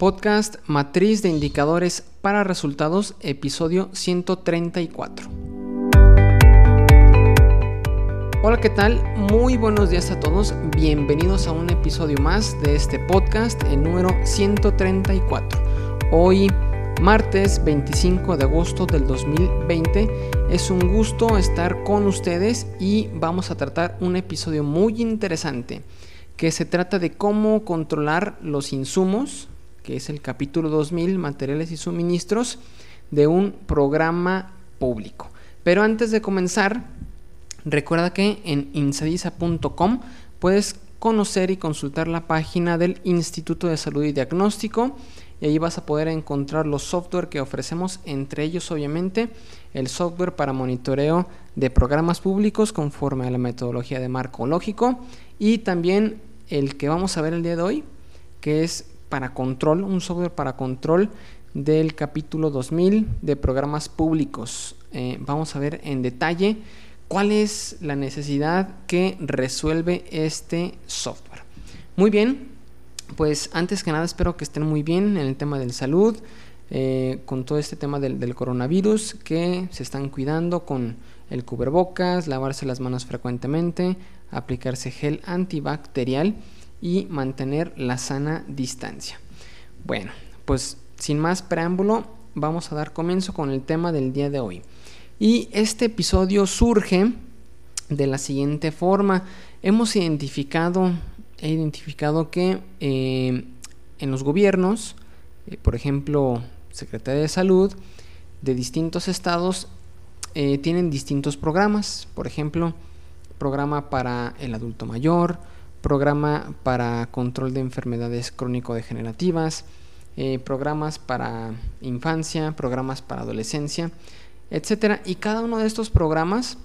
podcast Matriz de Indicadores para Resultados, episodio 134. Hola, ¿qué tal? Muy buenos días a todos. Bienvenidos a un episodio más de este podcast, el número 134. Hoy, martes 25 de agosto del 2020, es un gusto estar con ustedes y vamos a tratar un episodio muy interesante que se trata de cómo controlar los insumos, que es el capítulo 2000, materiales y suministros, de un programa público. Pero antes de comenzar, recuerda que en insadisa.com puedes conocer y consultar la página del Instituto de Salud y Diagnóstico y ahí vas a poder encontrar los software que ofrecemos, entre ellos obviamente el software para monitoreo de programas públicos conforme a la metodología de marco lógico y también el que vamos a ver el día de hoy, que es para control, un software para control del capítulo 2000 de programas públicos. Eh, vamos a ver en detalle cuál es la necesidad que resuelve este software. Muy bien, pues antes que nada espero que estén muy bien en el tema de salud, eh, con todo este tema del, del, coronavirus, que se están cuidando con el cubrebocas, lavarse las manos frecuentemente, aplicarse gel antibacterial y mantener la sana distancia. Bueno, pues sin más preámbulo, vamos a dar comienzo con el tema del día de hoy. Y este episodio surge de la siguiente forma. Hemos identificado, he identificado que eh, en los gobiernos, eh, por ejemplo, Secretaría de Salud de distintos estados, eh, tienen distintos programas. Por ejemplo, programa para el adulto mayor, programa para control de enfermedades crónico-degenerativas, eh, programas para infancia, programas para adolescencia, etcétera. Y cada uno de estos programas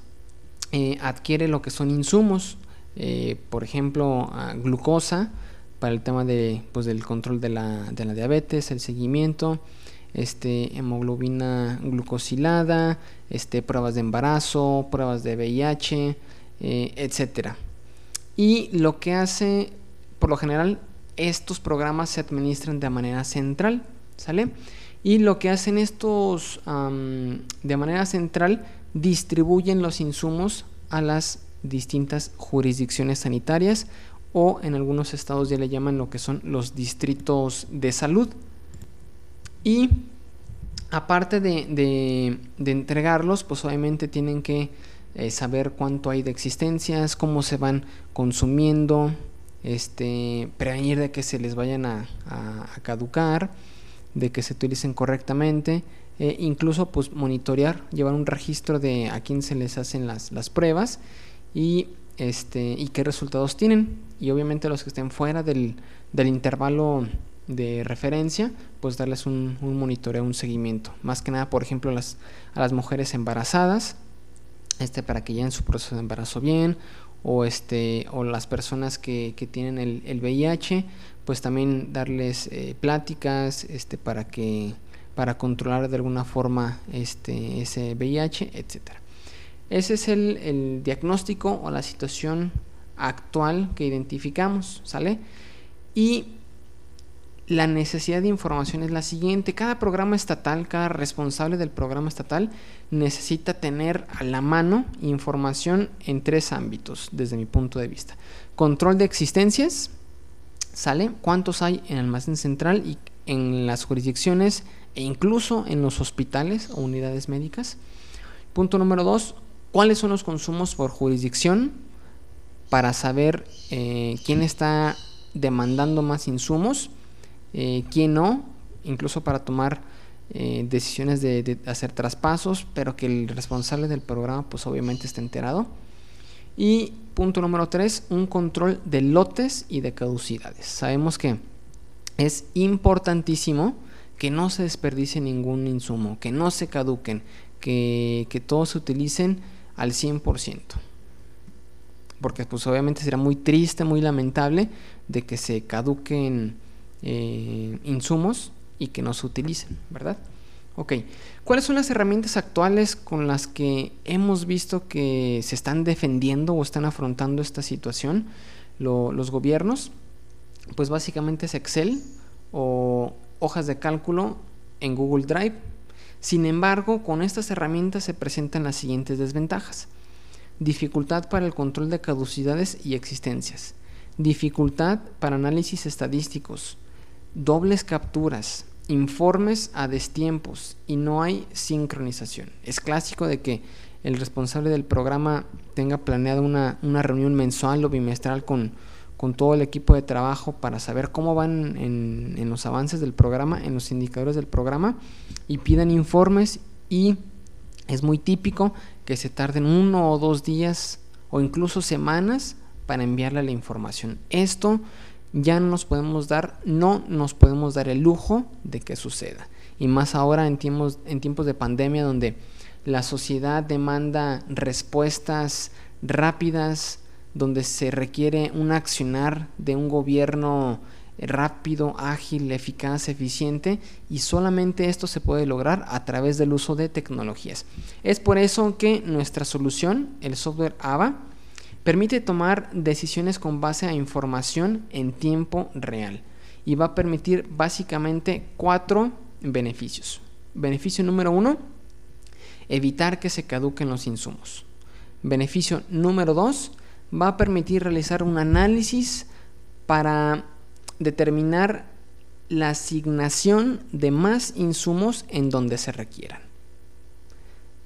eh, adquiere lo que son insumos, eh, por ejemplo, glucosa para el tema de, pues, del control de la, de la diabetes, el seguimiento, este, hemoglobina glucosilada, este, pruebas de embarazo, pruebas de VIH, etcétera. Y lo que hace, por lo general, estos programas se administran de manera central, ¿sale? Y lo que hacen estos de manera central, distribuyen los insumos a las distintas jurisdicciones sanitarias o en algunos estados ya le llaman lo que son los distritos de salud. Y aparte de, de entregarlos, pues obviamente tienen que eh, saber cuánto hay de existencias, cómo se van consumiendo, este, prevenir de que se les vayan a, caducar, de que se utilicen correctamente, e incluso pues monitorear, llevar un registro de a quién se les hacen las, las pruebas y, este, y qué resultados tienen. Y obviamente los que estén fuera del, del intervalo de referencia, pues darles un, un, monitoreo, un seguimiento. Más que nada, por ejemplo, las, a las mujeres embarazadas, este, para que lleven su proceso de embarazo bien, o, este, o las personas que, que tienen el, el, VIH, pues también darles eh, pláticas este, para, que, para controlar de alguna forma este, ese VIH, etcétera. Ese es el, el diagnóstico o la situación actual que identificamos, ¿sale? Y la necesidad de información es la siguiente. Cada programa estatal, cada responsable del programa estatal necesita tener a la mano información en tres ámbitos, desde mi punto de vista. Control de existencias, ¿sale? ¿Cuántos hay en el almacén central y en las jurisdicciones e incluso en los hospitales o unidades médicas? Punto número dos, ¿cuáles son los consumos por jurisdicción para saber eh, quién está demandando más insumos? Eh, quién no, incluso para tomar eh, decisiones de, hacer traspasos, pero que el responsable del programa pues obviamente esté enterado. Y punto número tres, un control de lotes y de caducidades. Sabemos que es importantísimo que no se desperdicie ningún insumo, que no se caduquen, que, que todos se utilicen al 100%. Porque pues obviamente será muy triste, muy lamentable de que se caduquen eh, insumos y que no se utilicen, ¿verdad? Ok, ¿cuáles son las herramientas actuales con las que hemos visto que se están defendiendo o están afrontando esta situación los gobiernos? Pues básicamente es Excel o hojas de cálculo en Google Drive. Sin embargo, con estas herramientas se presentan las siguientes desventajas. Dificultad para el control de caducidades y existencias. Dificultad para análisis estadísticos. Dobles capturas. Informes a destiempos. Y no hay sincronización. Es clásico de que el responsable del programa tenga planeado una, reunión mensual o bimestral con, con todo el equipo de trabajo para saber cómo van en, en, los avances del programa, en los indicadores del programa y pidan informes y es muy típico que se tarden uno o dos días o incluso semanas para enviarle la información. Esto ya no nos podemos dar, no nos podemos dar el lujo de que suceda. Y más ahora en tiempos, en tiempos de pandemia donde la sociedad demanda respuestas rápidas, donde se requiere un accionar de un gobierno rápido, ágil, eficaz, eficiente y solamente esto se puede lograr a través del uso de tecnologías. Es por eso que nuestra solución, el software AVA, permite tomar decisiones con base a información en tiempo real y va a permitir básicamente cuatro beneficios. Beneficio número uno, evitar que se caduquen los insumos. Beneficio número dos, va a permitir realizar un análisis para determinar la asignación de más insumos en donde se requieran.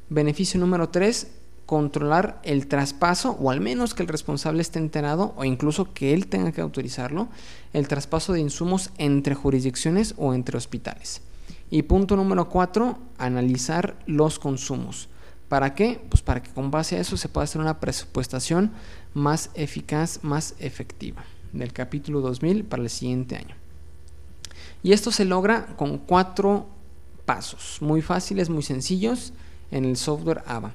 Beneficio número 3, controlar el traspaso, o al menos que el responsable esté enterado, o incluso que él tenga que autorizarlo, el traspaso de insumos entre jurisdicciones o entre hospitales. Y punto número 4, analizar los consumos. ¿Para qué? Pues para que con base a eso se pueda hacer una presupuestación más eficaz, más efectiva del capítulo 2000 para el siguiente año. Y esto se logra con cuatro pasos, muy fáciles, muy sencillos en el software AVA.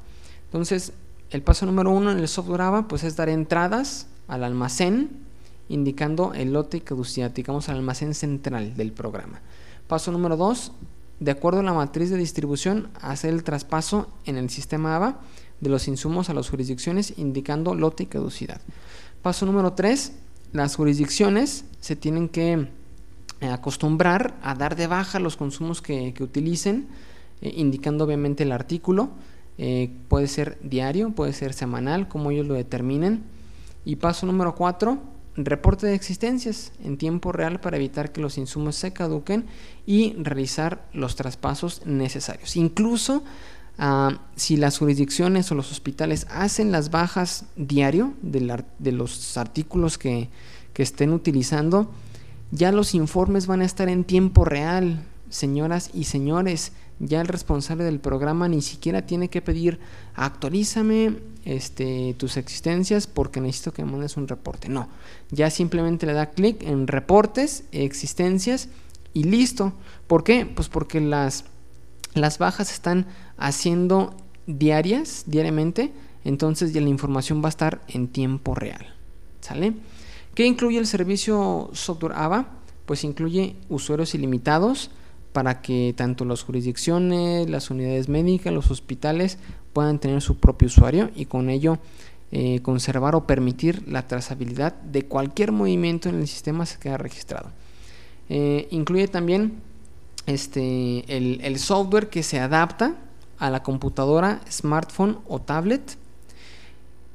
Entonces, el paso número uno en el software AVA pues es dar entradas al almacén indicando el lote caducidad, digamos al almacén central del programa. Paso número dos, de acuerdo a la matriz de distribución, hacer el traspaso en el sistema AVA de los insumos a las jurisdicciones indicando lote y caducidad. Paso número tres, las jurisdicciones se tienen que eh, acostumbrar a dar de baja los consumos que, utilicen, eh, indicando obviamente el artículo. Eh, puede ser diario, puede ser semanal, como ellos lo determinen. Y paso número 4, reporte de existencias en tiempo real para evitar que los insumos se caduquen y realizar los traspasos necesarios. Incluso ah, si las jurisdicciones o los hospitales hacen las bajas diario de, los artículos que estén utilizando, ya los informes van a estar en tiempo real, señoras y señores. Ya el responsable del programa ni siquiera tiene que pedir actualízame este, tus existencias porque necesito que me mandes un reporte. No, ya simplemente le da clic en reportes, existencias y listo. ¿Por qué? Pues porque las, las bajas están haciendo diarias, diariamente, entonces ya la información va a estar en tiempo real. ¿Sale? ¿Qué incluye el servicio software AVA? Pues incluye usuarios ilimitados para que tanto las jurisdicciones, las unidades médicas, los hospitales puedan tener su propio usuario y con ello eh, conservar o permitir la trazabilidad de cualquier movimiento en el sistema que queda registrado. Eh, incluye también este, el software que se adapta a la computadora, smartphone o tablet.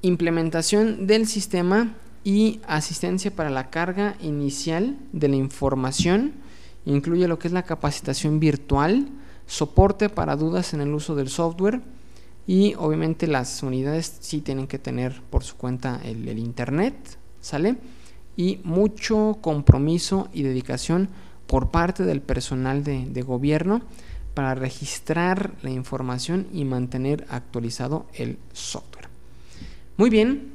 Implementación del sistema y asistencia para la carga inicial de la información. Incluye lo que es la capacitación virtual, soporte para dudas en el uso del software y obviamente las unidades sí tienen que tener por su cuenta el, internet, ¿sale? Y mucho compromiso y dedicación por parte del personal de, de gobierno para registrar la información y mantener actualizado el software. Muy bien,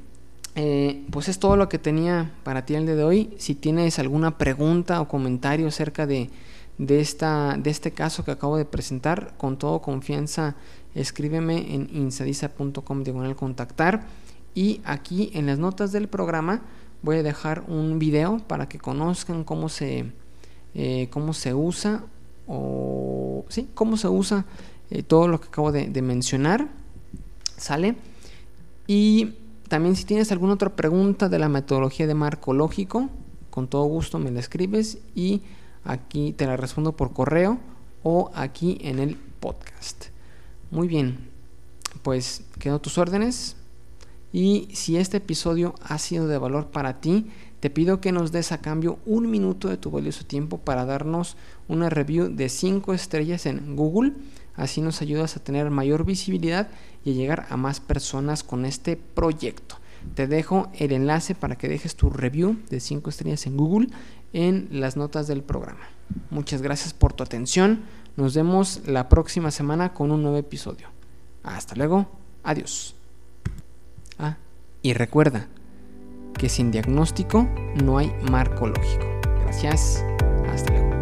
eh, pues es todo lo que tenía para ti el día de hoy. Si tienes alguna pregunta o comentario acerca de, esta, de este caso que acabo de presentar, con toda confianza escríbeme en insadisa.com diagonal contactar y aquí en las notas del programa voy a dejar un video para que conozcan cómo se, eh, cómo se usa o sí, cómo se usa eh, todo lo que acabo de, de mencionar. ¿Sale? Y también si tienes alguna otra pregunta de la metodología de marco lógico, con todo gusto me la escribes y aquí te la respondo por correo o aquí en el podcast. Muy bien, pues quedo tus órdenes. Y si este episodio ha sido de valor para ti, te pido que nos des a cambio un minuto de tu valioso tiempo para darnos una review de 5 estrellas en Google. Así nos ayudas a tener mayor visibilidad y a llegar a más personas con este proyecto. Te dejo el enlace para que dejes tu review de 5 estrellas en Google en las notas del programa. Muchas gracias por tu atención. Nos vemos la próxima semana con un nuevo episodio. Hasta luego. Adiós. Ah, y recuerda que sin diagnóstico no hay marco lógico. Gracias. Hasta luego.